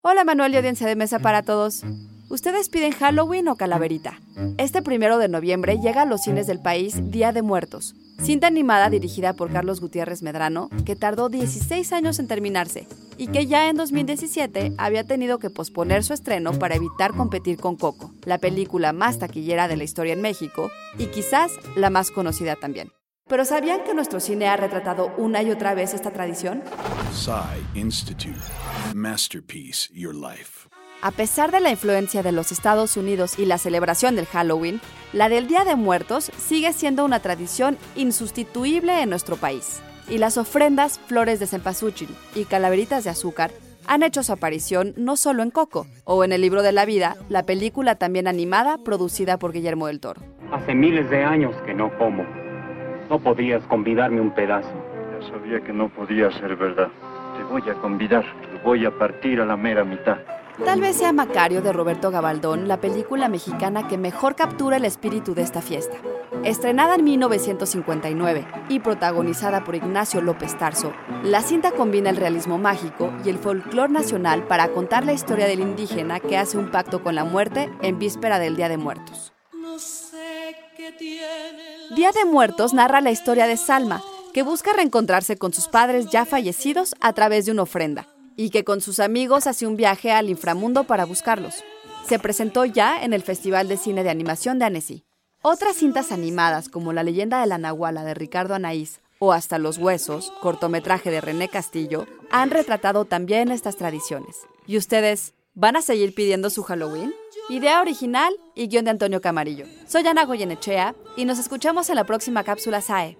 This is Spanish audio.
Hola Manuel y audiencia de mesa para todos. ¿Ustedes piden Halloween o Calaverita? Este primero de noviembre llega a los cines del país Día de Muertos, cinta animada dirigida por Carlos Gutiérrez Medrano, que tardó 16 años en terminarse y que ya en 2017 había tenido que posponer su estreno para evitar competir con Coco, la película más taquillera de la historia en México y quizás la más conocida también. Pero ¿sabían que nuestro cine ha retratado una y otra vez esta tradición? Institute. Masterpiece Your Life. A pesar de la influencia de los Estados Unidos y la celebración del Halloween, la del Día de Muertos sigue siendo una tradición insustituible en nuestro país. Y las ofrendas, flores de cempasúchil y calaveritas de azúcar han hecho su aparición no solo en Coco, o en el libro de la vida, la película también animada producida por Guillermo del Toro. Hace miles de años que no como. No podías convidarme un pedazo. Ya sabía que no podía ser verdad. Te voy a convidar, te voy a partir a la mera mitad. Tal vez sea Macario de Roberto Gabaldón la película mexicana que mejor captura el espíritu de esta fiesta. Estrenada en 1959 y protagonizada por Ignacio López Tarso, la cinta combina el realismo mágico y el folclore nacional para contar la historia del indígena que hace un pacto con la muerte en víspera del Día de Muertos. Día de Muertos narra la historia de Salma, que busca reencontrarse con sus padres ya fallecidos a través de una ofrenda, y que con sus amigos hace un viaje al inframundo para buscarlos. Se presentó ya en el Festival de Cine de Animación de Annecy. Otras cintas animadas, como La leyenda de la Nahuala de Ricardo Anaís o Hasta los Huesos, cortometraje de René Castillo, han retratado también estas tradiciones. ¿Y ustedes van a seguir pidiendo su Halloween? Idea original y guion de Antonio Camarillo. Soy Ana Goyenechea y nos escuchamos en la próxima cápsula SAE.